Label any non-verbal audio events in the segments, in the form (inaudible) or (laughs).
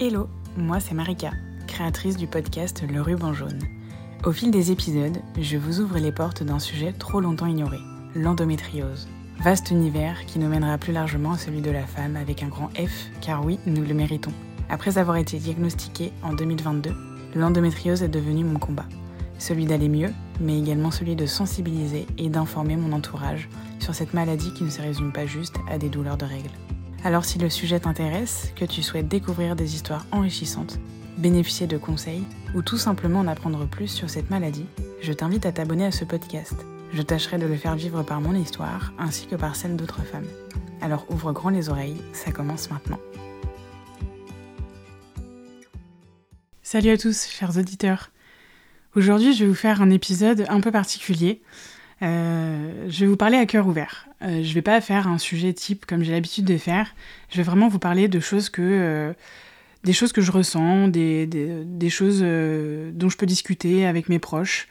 Hello, moi c'est Marika, créatrice du podcast Le Ruban Jaune. Au fil des épisodes, je vous ouvre les portes d'un sujet trop longtemps ignoré, l'endométriose. Vaste univers qui nous mènera plus largement à celui de la femme avec un grand F, car oui, nous le méritons. Après avoir été diagnostiquée en 2022, l'endométriose est devenue mon combat. Celui d'aller mieux, mais également celui de sensibiliser et d'informer mon entourage sur cette maladie qui ne se résume pas juste à des douleurs de règles. Alors si le sujet t'intéresse, que tu souhaites découvrir des histoires enrichissantes, bénéficier de conseils ou tout simplement en apprendre plus sur cette maladie, je t'invite à t'abonner à ce podcast. Je tâcherai de le faire vivre par mon histoire ainsi que par celle d'autres femmes. Alors ouvre grand les oreilles, ça commence maintenant. Salut à tous, chers auditeurs. Aujourd'hui, je vais vous faire un épisode un peu particulier. Euh, je vais vous parler à cœur ouvert. Euh, je vais pas faire un sujet type comme j'ai l'habitude de faire. Je vais vraiment vous parler de choses que, euh, des choses que je ressens, des, des, des choses euh, dont je peux discuter avec mes proches,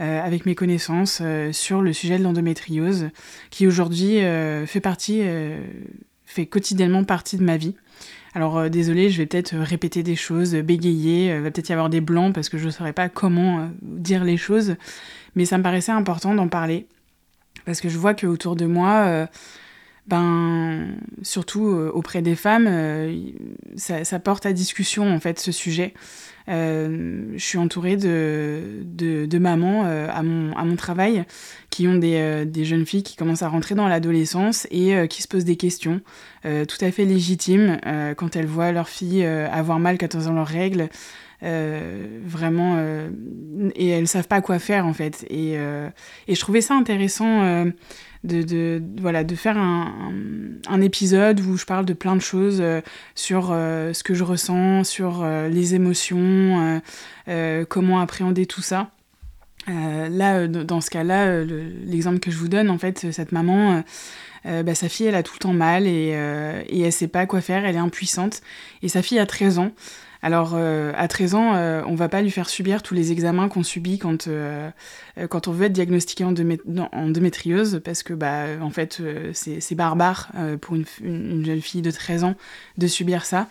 avec mes connaissances sur le sujet de l'endométriose, qui aujourd'hui fait partie, fait quotidiennement partie de ma vie. Alors désolé, je vais peut-être répéter des choses, bégayer, il va peut-être y avoir des blancs parce que je ne saurais pas comment dire les choses, mais ça me paraissait important d'en parler parce que je vois qu'autour de moi, euh, ben, surtout euh, auprès des femmes, euh, ça, porte à discussion en fait ce sujet. Je suis entourée de, de, mamans à, mon, à mon travail qui ont des, des, jeunes filles qui commencent à rentrer dans l'adolescence et qui se posent des questions tout à fait légitimes quand elles voient leur fille avoir mal quand elles ont leurs règles. Euh, vraiment euh, et elles savent pas quoi faire en fait. Et, euh, et je trouvais ça intéressant de, voilà de faire un, épisode où je parle de plein de choses sur ce que je ressens sur les émotions comment appréhender tout ça. Là dans ce cas là l'exemple que je vous donne en fait cette maman bah, sa fille elle a tout le temps mal et, et elle sait pas quoi faire elle est impuissante. Et sa fille a 13 ans alors, euh, à 13 ans, euh, on va pas lui faire subir tous les examens qu'on subit quand, euh, quand on veut être diagnostiqué en endométriose, parce que, bah, en fait, euh, c'est barbare euh, pour une, une, jeune fille de 13 ans de subir ça.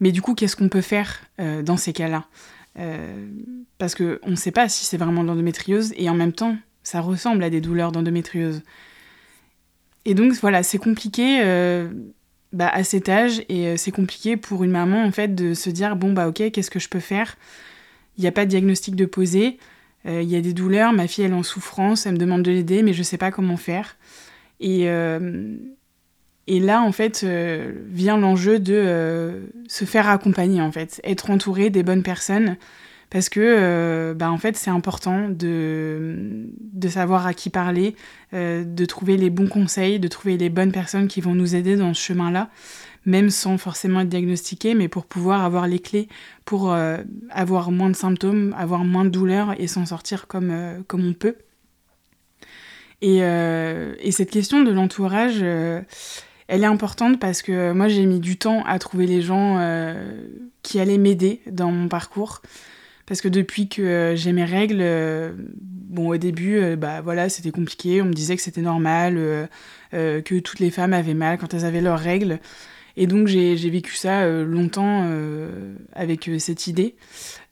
Mais du coup, qu'est-ce qu'on peut faire euh, dans ces cas-là? Parce qu'on ne sait pas si c'est vraiment de l'endométriose, et en même temps, ça ressemble à des douleurs d'endométriose. Et donc, voilà, c'est compliqué bah, à cet âge et euh, c'est compliqué pour une maman en fait de se dire bon bah ok qu'est-ce que je peux faire? Il n'y a pas de diagnostic de poser euh, il y a des douleurs ma fille elle est en souffrance elle me demande de l'aider mais je sais pas comment faire. Et euh, et là en fait vient l'enjeu de se faire accompagner en fait être entouré des bonnes personnes parce que euh, bah, en fait c'est important de, de savoir à qui parler, euh, de trouver les bons conseils, de trouver les bonnes personnes qui vont nous aider dans ce chemin-là, même sans forcément être diagnostiqué, mais pour pouvoir avoir les clés pour euh, avoir moins de symptômes, avoir moins de douleurs et s'en sortir comme, euh, comme on peut. Et, et cette question de l'entourage, elle est importante parce que moi j'ai mis du temps à trouver les gens qui allaient m'aider dans mon parcours. Parce que depuis que euh, j'ai mes règles, euh, bon, au début, euh, bah voilà, c'était compliqué. On me disait que c'était normal, que toutes les femmes avaient mal quand elles avaient leurs règles. Et donc, j'ai vécu ça longtemps avec cette idée.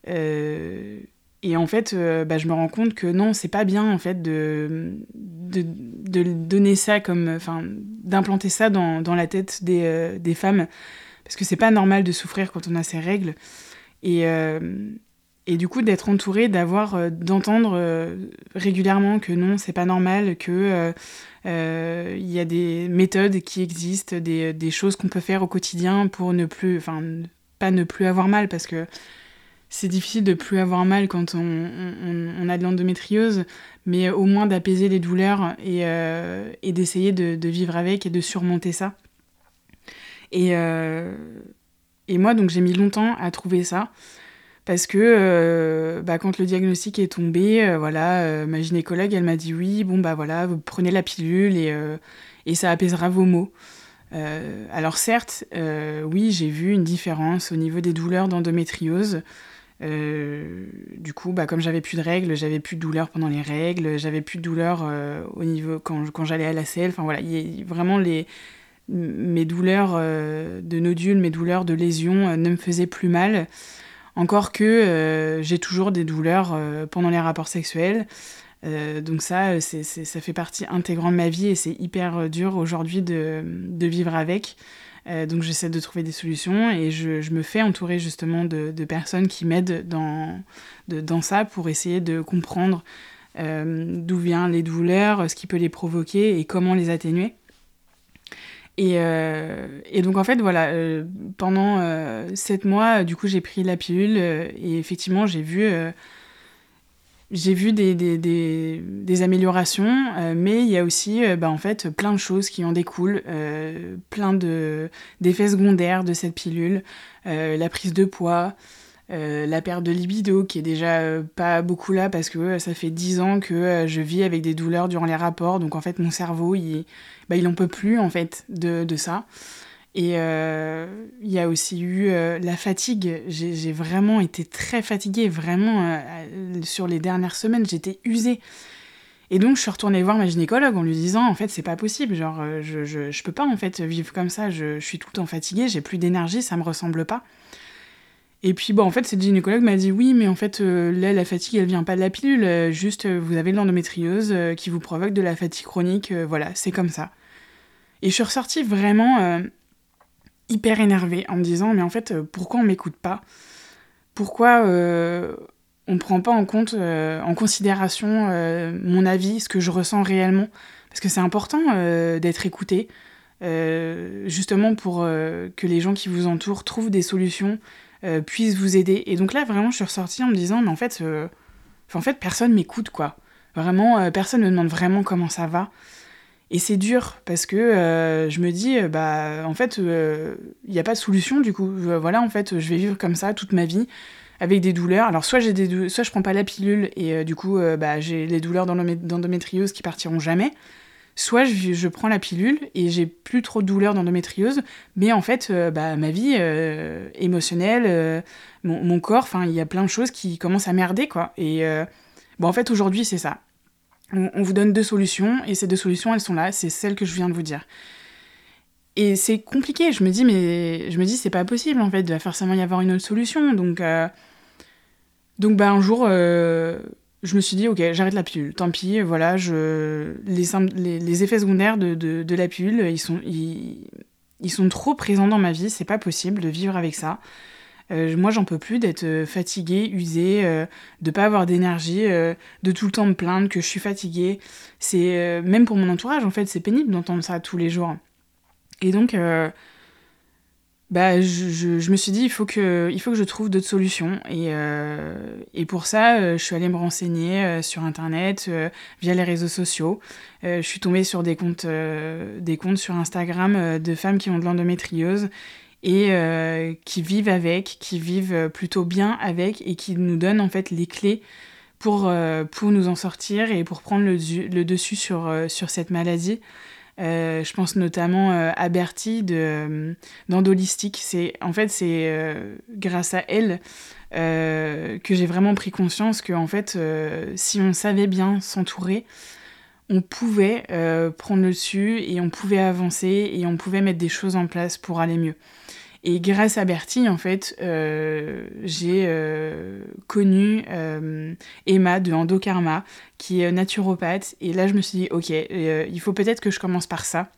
Et en fait, bah, je me rends compte que non, c'est pas bien en fait de, de, donner ça comme, enfin, d'implanter ça dans, dans la tête des, des femmes, parce que c'est pas normal de souffrir quand on a ses règles. Et, et du coup d'être entouré d'avoir euh, d'entendre euh, régulièrement que non c'est pas normal que euh, il y a des méthodes qui existent des, des choses qu'on peut faire au quotidien pour ne plus enfin pas ne plus avoir mal parce que c'est difficile de plus avoir mal quand on, on, a de l'endométriose mais au moins d'apaiser les douleurs et, d'essayer de, de vivre avec et de surmonter ça. Et, et moi donc j'ai mis longtemps à trouver ça parce que euh, bah, quand le diagnostic est tombé, euh, voilà, euh, ma gynécologue, elle m'a dit oui, bon bah voilà, vous prenez la pilule et, ça apaisera vos maux. Alors certes, oui, j'ai vu une différence au niveau des douleurs d'endométriose. Du coup, bah, comme j'avais plus de règles, j'avais plus de douleurs pendant les règles, j'avais plus de douleurs au niveau quand, j'allais à la selle. Enfin voilà, vraiment les mes douleurs de nodules, mes douleurs de lésions ne me faisaient plus mal. Encore que j'ai toujours des douleurs pendant les rapports sexuels. donc ça, ça fait partie intégrante de ma vie et c'est hyper dur aujourd'hui de, de, vivre avec. Euh, donc j'essaie de trouver des solutions et je, me fais entourer justement de, personnes qui m'aident dans, dans ça pour essayer de comprendre euh, d'où viennent les douleurs, ce qui peut les provoquer et comment les atténuer. Et, euh, et donc en fait voilà, pendant sept mois, du coup j'ai pris la pilule et effectivement j'ai vu j'ai vu des, des, améliorations, euh, mais il y a aussi euh, bah, en fait plein de choses qui en découlent, euh, plein d'effets secondaires de cette pilule, la prise de poids, la perte de libido qui est déjà pas beaucoup là parce que ça fait dix ans que je vis avec des douleurs durant les rapports, donc en fait mon cerveau il, bah, il en peut plus en fait de, de ça. Et euh, il y a aussi eu euh, la fatigue. J'ai vraiment été très fatiguée, vraiment, euh, sur les dernières semaines, j'étais usée. Et donc, je suis retournée voir ma gynécologue en lui disant, en fait, c'est pas possible, genre, je, je, je, peux pas, en fait, vivre comme ça, je, je suis tout le temps fatiguée, j'ai plus d'énergie, ça me ressemble pas. Et puis, bon, en fait, cette gynécologue m'a dit, oui, mais en fait, là, la fatigue, elle vient pas de la pilule, juste, vous avez l'endométriose qui vous provoque de la fatigue chronique, voilà, c'est comme ça. Et je suis ressortie vraiment hyper énervée en me disant mais en fait euh, pourquoi on m'écoute pas? Pourquoi euh, on prend pas en compte, euh, en considération mon avis, ce que je ressens réellement? Parce que c'est important d'être écouté, justement pour que les gens qui vous entourent trouvent des solutions, puissent vous aider. Et donc là vraiment je suis ressortie en me disant mais en fait, en fait personne m'écoute quoi. Vraiment personne ne me demande vraiment comment ça va. Et c'est dur parce que euh, je me dis, euh, bah, en fait, il euh, n'y a pas de solution du coup. voilà, en fait, je vais vivre comme ça toute ma vie avec des douleurs. Alors, soit, j'ai des soit je prends pas la pilule et du coup, bah, j'ai les douleurs d'endométriose qui partiront jamais. Soit je, prends la pilule et j'ai plus trop de douleurs d'endométriose, mais en fait, bah, ma vie émotionnelle, mon, mon, corps, enfin, il y a plein de choses qui commencent à merder, quoi. Et bon, en fait, aujourd'hui, c'est ça on, vous donne deux solutions, et ces deux solutions, elles sont là, c'est celles que je viens de vous dire. Et c'est compliqué, je me dis, mais je me dis, c'est pas possible en fait, il va forcément y avoir une autre solution. Donc, euh, donc bah, un jour, euh, je me suis dit, ok, j'arrête la pilule, tant pis, voilà, les, effets secondaires de, la pilule, ils sont, ils sont trop présents dans ma vie, c'est pas possible de vivre avec ça. Euh, moi, j'en peux plus d'être euh, fatiguée, usée, euh, de pas avoir d'énergie, de tout le temps me plaindre que je suis fatiguée. C'est même pour mon entourage, en fait, c'est pénible d'entendre ça tous les jours. Et donc, bah, je, je, me suis dit, il faut que, il faut que je trouve d'autres solutions. Et, et pour ça, je suis allée me renseigner sur Internet, via les réseaux sociaux. je suis tombée sur des comptes, des comptes sur Instagram de femmes qui ont de l'endométriose et euh, qui vivent avec, qui vivent plutôt bien avec et qui nous donnent en fait les clés pour, euh, pour nous en sortir et pour prendre le, le dessus sur, euh, sur cette maladie. Je pense notamment à Bertie de d'Andolistique. C'est en fait c'est grâce à elle que j'ai vraiment pris conscience que en fait si on savait bien s'entourer, on pouvait prendre le dessus et on pouvait avancer et on pouvait mettre des choses en place pour aller mieux. Et grâce à Bertie, en fait, euh, j'ai euh, connu euh, Emma de Endokarma, qui est naturopathe. Et là, je me suis dit, ok, il faut peut-être que je commence par ça,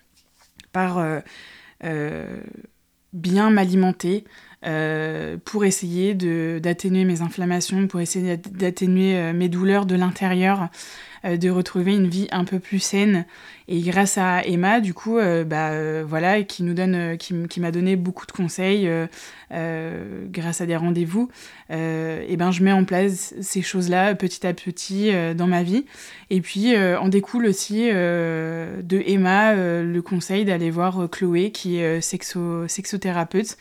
par bien m'alimenter, pour essayer d'atténuer mes inflammations, pour essayer d'atténuer mes douleurs de l'intérieur, de retrouver une vie un peu plus saine. Et grâce à Emma, du coup, euh, bah, euh, voilà, qui nous donne, qui, qui m'a donné beaucoup de conseils grâce à des rendez-vous, et ben je mets en place ces choses-là petit à petit dans ma vie. Et puis en découle aussi de Emma le conseil d'aller voir Chloé, qui est sexo sexothérapeute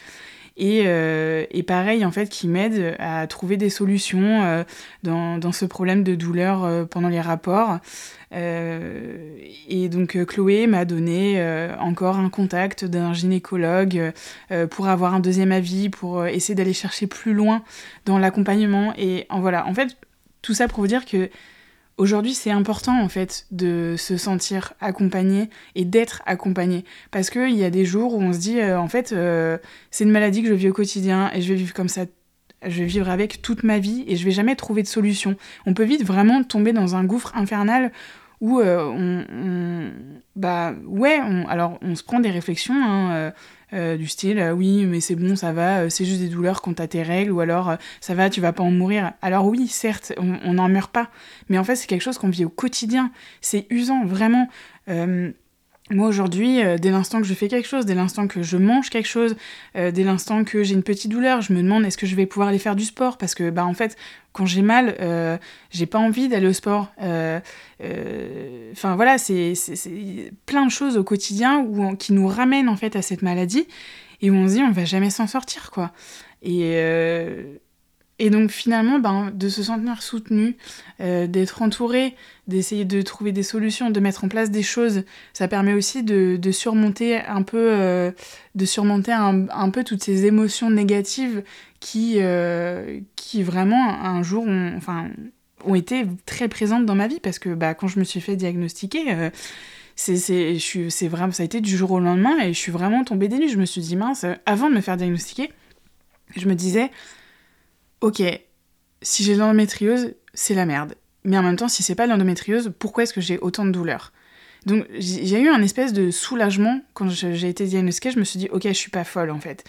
euh, et, pareil en fait qui m'aide à trouver des solutions euh, dans, dans, ce problème de douleur euh, pendant les rapports. et donc Chloé m'a donné encore un contact d'un gynécologue pour avoir un deuxième avis, pour essayer d'aller chercher plus loin dans l'accompagnement. Et en voilà, en fait, tout ça pour vous dire que Aujourd'hui, c'est important en fait de se sentir accompagné et d'être accompagné. Parce qu'il y a des jours où on se dit, euh, en fait, euh, c'est une maladie que je vis au quotidien et je vais vivre comme ça, je vais avec toute ma vie et je vais jamais trouver de solution. On peut vite vraiment tomber dans un gouffre infernal où euh, on, Bah ouais, alors on se prend des réflexions. Hein, euh, du style euh, oui mais c'est bon ça va euh, c'est juste des douleurs quand t'as tes règles ou alors ça va tu vas pas en mourir. Alors oui certes on n'en meurt pas mais en fait c'est quelque chose qu'on vit au quotidien. C'est usant vraiment moi aujourd'hui, euh, dès l'instant que je fais quelque chose, dès l'instant que je mange quelque chose, euh, dès l'instant que j'ai une petite douleur, je me demande est-ce que je vais pouvoir aller faire du sport? Parce que bah en fait quand j'ai mal, euh, j'ai pas envie d'aller au sport. Enfin voilà, c'est plein de choses au quotidien où qui nous ramènent en fait à cette maladie et où on se dit on va jamais s'en sortir quoi. Et et donc finalement, ben, de se sentir soutenu, euh, d'être entouré, d'essayer de trouver des solutions, de mettre en place des choses, ça permet aussi de, surmonter un peu, euh, de surmonter un, un, peu toutes ces émotions négatives qui, euh, qui vraiment un jour ont, enfin, ont été très présentes dans ma vie parce que bah, quand je me suis fait diagnostiquer, c'est vraiment, ça a été du jour au lendemain et je suis vraiment tombée des nues. Je me suis dit mince, avant de me faire diagnostiquer, je me disais ok, si j'ai l'endométriose, c'est la merde. Mais en même temps, si c'est pas l'endométriose, pourquoi est-ce que j'ai autant de douleurs? Donc j'ai eu un espèce de soulagement quand j'ai été diagnostiquée. Je me suis dit, ok, je suis pas folle en fait.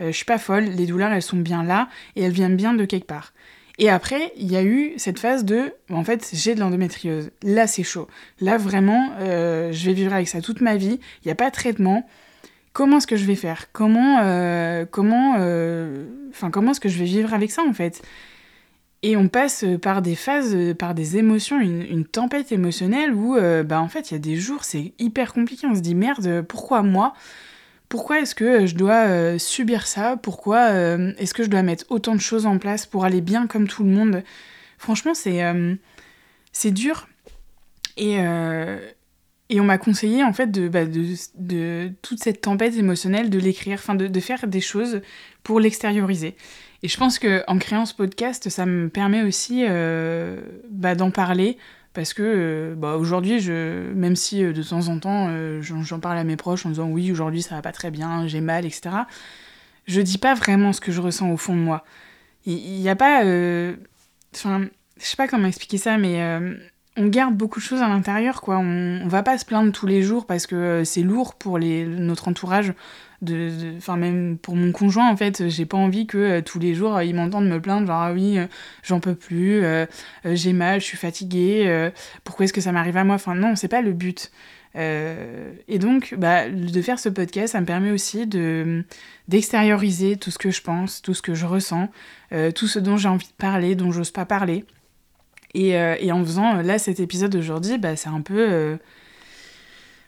Euh, je suis pas folle, les douleurs elles sont bien là et elles viennent bien de quelque part. Et après, il y a eu cette phase de, en fait, j'ai de l'endométriose. Là, c'est chaud. Là, vraiment, euh, je vais vivre avec ça toute ma vie. Il n'y a pas de traitement comment est-ce que je vais faire? Comment, euh, comment, euh, enfin, comment est-ce que je vais vivre avec ça en fait? Et on passe par des phases, par des émotions, une, tempête émotionnelle où, euh, bah, en fait, il y a des jours, c'est hyper compliqué. On se dit merde, pourquoi moi? Pourquoi est-ce que je dois subir ça? Pourquoi est-ce que je dois mettre autant de choses en place pour aller bien comme tout le monde? Franchement, c'est c'est dur. Et, et on m'a conseillé en fait de, bah, de, toute cette tempête émotionnelle, de l'écrire, enfin de, faire des choses pour l'extérioriser. Et je pense qu'en créant ce podcast, ça me permet aussi euh, bah, d'en parler. Parce que euh, bah, aujourd'hui, je, même si euh, de temps en temps j'en parle à mes proches en disant oui, aujourd'hui ça va pas très bien, j'ai mal, etc., je dis pas vraiment ce que je ressens au fond de moi. Il n'y a pas. Enfin, je sais pas comment expliquer ça, mais on garde beaucoup de choses à l'intérieur, quoi. On, va pas se plaindre tous les jours parce que euh, c'est lourd pour les, notre entourage. De, enfin, même pour mon conjoint, en fait, j'ai pas envie que euh, tous les jours il m'entende me plaindre, genre ah oui, euh, j'en peux plus, j'ai mal, je suis fatiguée, pourquoi est-ce que ça m'arrive à moi? Enfin, non, c'est pas le but. et donc, bah, de faire ce podcast, ça me permet aussi de d'extérioriser tout ce que je pense, tout ce que je ressens, tout ce dont j'ai envie de parler, dont j'ose pas parler. Euh, et, en faisant euh, là cet épisode d'aujourd'hui, bah, c'est un peu. Euh,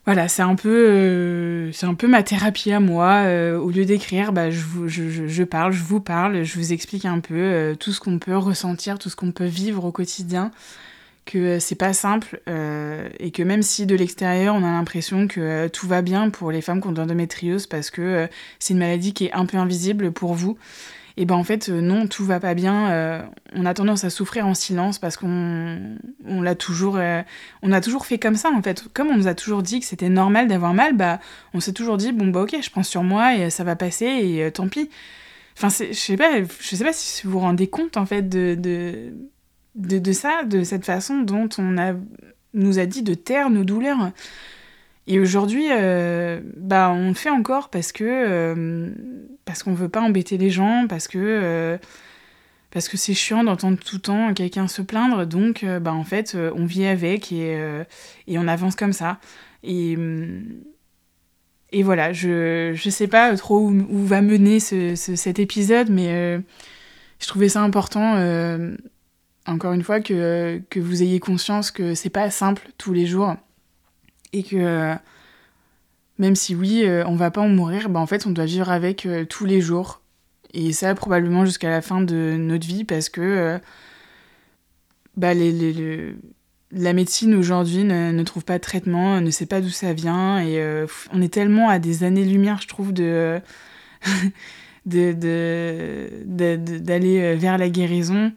voilà, c'est un peu, un peu ma thérapie à moi. au lieu d'écrire, bah, je, parle, je vous parle, je vous explique un peu tout ce qu'on peut ressentir, tout ce qu'on peut vivre au quotidien, que c'est pas simple et que même si de l'extérieur on a l'impression que tout va bien pour les femmes qui ont de l'endométriose parce que c'est une maladie qui est un peu invisible pour vous, et ben en fait euh, non tout va pas bien. Euh, on a tendance à souffrir en silence parce qu'on on l'a toujours euh, on a toujours fait comme ça en fait. Comme on nous a toujours dit que c'était normal d'avoir mal bah on s'est toujours dit bon bah ok je prends sur moi et ça va passer et tant pis. Enfin je sais pas je sais pas si vous vous rendez compte en fait de de, de, de ça de cette façon dont on a nous a dit de taire nos douleurs et aujourd'hui, euh, bah, on le fait encore parce que euh, parce qu'on veut pas embêter les gens, parce que euh, parce que c'est chiant d'entendre tout le temps quelqu'un se plaindre. Donc, bah, en fait, on vit avec et, et on avance comme ça. Et et voilà, je je sais pas trop où, va mener ce, cet épisode, mais je trouvais ça important. encore une fois, que, que vous ayez conscience que c'est pas simple tous les jours et que même si oui, euh, on va pas en mourir, bah en fait on doit vivre avec euh, tous les jours. Et ça probablement jusqu'à la fin de notre vie parce que euh, bah, les, la médecine aujourd'hui ne, trouve pas de traitement, ne sait pas d'où ça vient et on est tellement à des années-lumière, je trouve, de (laughs) d'aller vers la guérison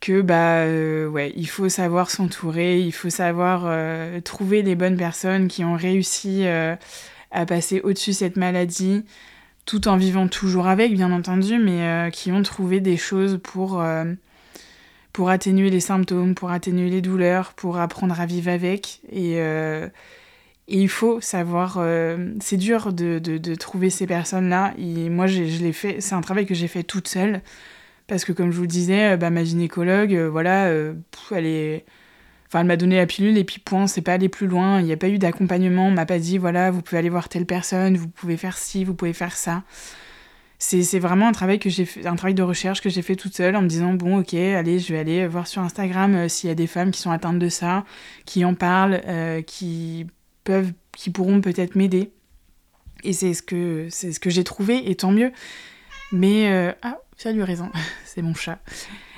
que bah ouais, il faut savoir s'entourer, il faut savoir trouver les bonnes personnes qui ont réussi à passer au-dessus cette maladie, tout en vivant toujours avec, bien entendu, mais qui ont trouvé des choses pour pour atténuer les symptômes, pour atténuer les douleurs, pour apprendre à vivre avec. Et, euh, il faut savoir, euh, c'est dur de, de, trouver ces personnes-là. Et moi, je l'ai fait, c'est un travail que j'ai fait toute seule. Parce que comme je vous le disais, euh, bah, ma gynécologue, voilà, elle est... Enfin, elle m'a donné la pilule et puis point, c'est pas aller plus loin. Il n'y a pas eu d'accompagnement, on m'a pas dit, voilà, vous pouvez aller voir telle personne, vous pouvez faire ci, vous pouvez faire ça c'est vraiment un travail que j'ai un travail de recherche que j'ai fait toute seule en me disant bon ok allez je vais aller voir sur Instagram euh, s'il y a des femmes qui sont atteintes de ça, qui en parlent, euh, qui peuvent, qui pourront peut-être m'aider. Et c'est ce que c'est ce que j'ai trouvé et tant mieux. Mais euh, ah salut raison, (laughs) c'est mon chat.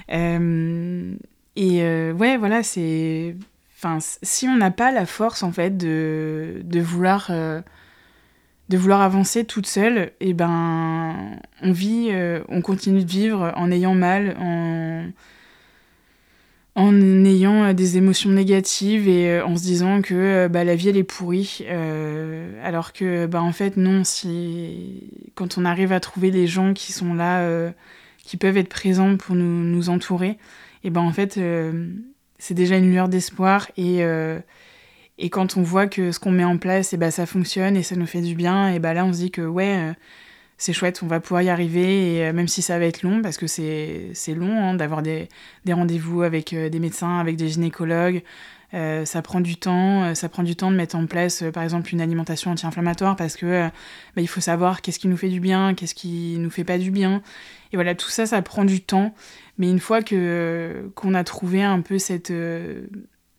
et ouais voilà c'est enfin si on n'a pas la force en fait de de vouloir de vouloir avancer toute seule, et eh ben on vit, euh, on continue de vivre en ayant mal, en, en ayant des émotions négatives et euh, en se disant que euh, bah, la vie elle est pourrie. alors que bah, en fait non, si quand on arrive à trouver des gens qui sont là, qui peuvent être présents pour nous, nous entourer, et ben en fait c'est déjà une lueur d'espoir et et quand on voit que ce qu'on met en place, et ben, ça fonctionne et ça nous fait du bien, et ben là on se dit que ouais, euh, c'est chouette, on va pouvoir y arriver, et euh, même si ça va être long, parce que c'est long hein, d'avoir des, des rendez-vous avec euh, des médecins, avec des gynécologues, ça prend du temps, ça prend du temps de mettre en place par exemple une alimentation anti-inflammatoire, parce que bah, il faut savoir qu'est-ce qui nous fait du bien, qu'est-ce qui nous fait pas du bien, et voilà, tout ça, ça prend du temps, mais une fois que qu'on a trouvé un peu cette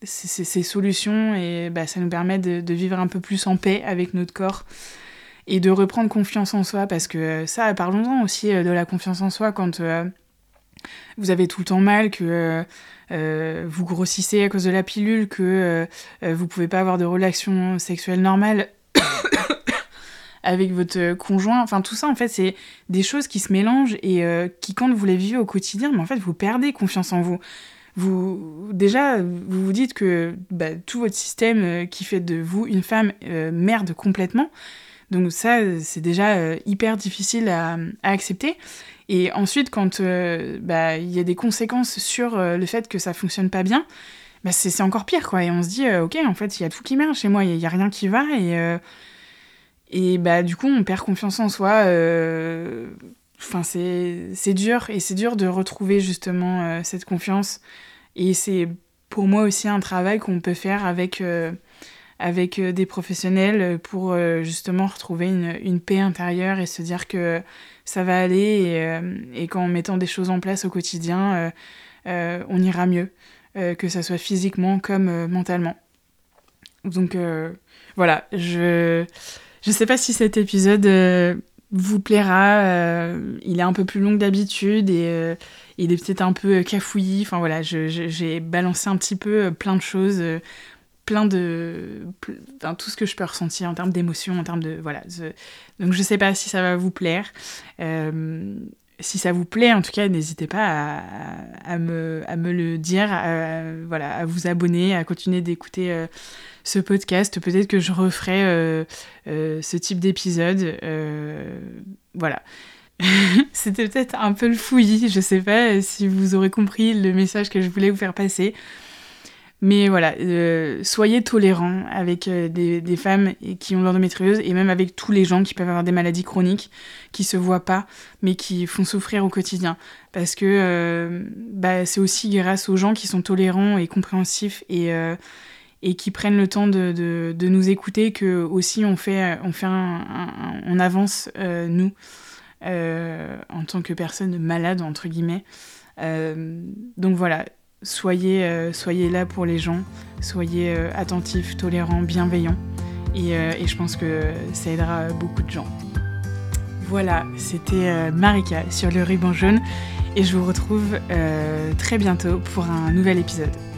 ces, solutions et bah, ça nous permet de, vivre un peu plus en paix avec notre corps et de reprendre confiance en soi parce que ça, parlons-en aussi euh, de la confiance en soi quand euh, vous avez tout le temps mal, que euh, vous grossissez à cause de la pilule, que vous pouvez pas avoir de relation sexuelle normale (coughs) avec votre conjoint. Enfin, tout ça, en fait, c'est des choses qui se mélangent et qui, quand vous les vivez au quotidien, mais en fait, vous perdez confiance en vous vous déjà vous vous dites que bah, tout votre système euh, qui fait de vous une femme euh, merde complètement. Donc ça c'est déjà euh, hyper difficile à, accepter. Et ensuite quand bah, il y a des conséquences sur le fait que ça fonctionne pas bien, bah, c'est encore pire quoi. Et on se dit ok en fait il y a tout qui marche chez moi, il y, a rien qui va et et bah du coup on perd confiance en soi. Enfin, c'est dur et c'est dur de retrouver justement cette confiance et c'est pour moi aussi un travail qu'on peut faire avec, euh, avec euh, des professionnels pour euh, justement retrouver une, paix intérieure et se dire que ça va aller et, et qu'en mettant des choses en place au quotidien, on ira mieux, que ça soit physiquement comme mentalement. Donc voilà, je ne sais pas si cet épisode vous plaira. Euh, il est un peu plus long que d'habitude et euh, il est peut-être un peu cafouillis. Enfin voilà, j'ai balancé un petit peu euh, plein de choses, plein de. tout ce que je peux ressentir en termes d'émotions, en termes de. Voilà. donc je sais pas si ça va vous plaire. si ça vous plaît, en tout cas, n'hésitez pas à, me, à, me, le dire, voilà, à vous abonner, à continuer d'écouter ce podcast. Peut-être que je referai euh, euh, ce type d'épisode. Euh, voilà. (laughs) C'était peut-être un peu le fouillis, je sais pas si vous aurez compris le message que je voulais vous faire passer. Mais voilà, soyez tolérants avec des, femmes qui ont l'endométriose et même avec tous les gens qui peuvent avoir des maladies chroniques, qui se voient pas, mais qui font souffrir au quotidien. Parce que bah, c'est aussi grâce aux gens qui sont tolérants et compréhensifs et qui prennent le temps de, nous écouter, que aussi on fait, on fait on avance euh, nous euh, en tant que personne malade entre guillemets. Euh, donc voilà, soyez, soyez là pour les gens, soyez attentifs, tolérants, bienveillants, et, et, je pense que ça aidera beaucoup de gens. Voilà, c'était Marika sur le ruban jaune, et je vous retrouve très bientôt pour un nouvel épisode.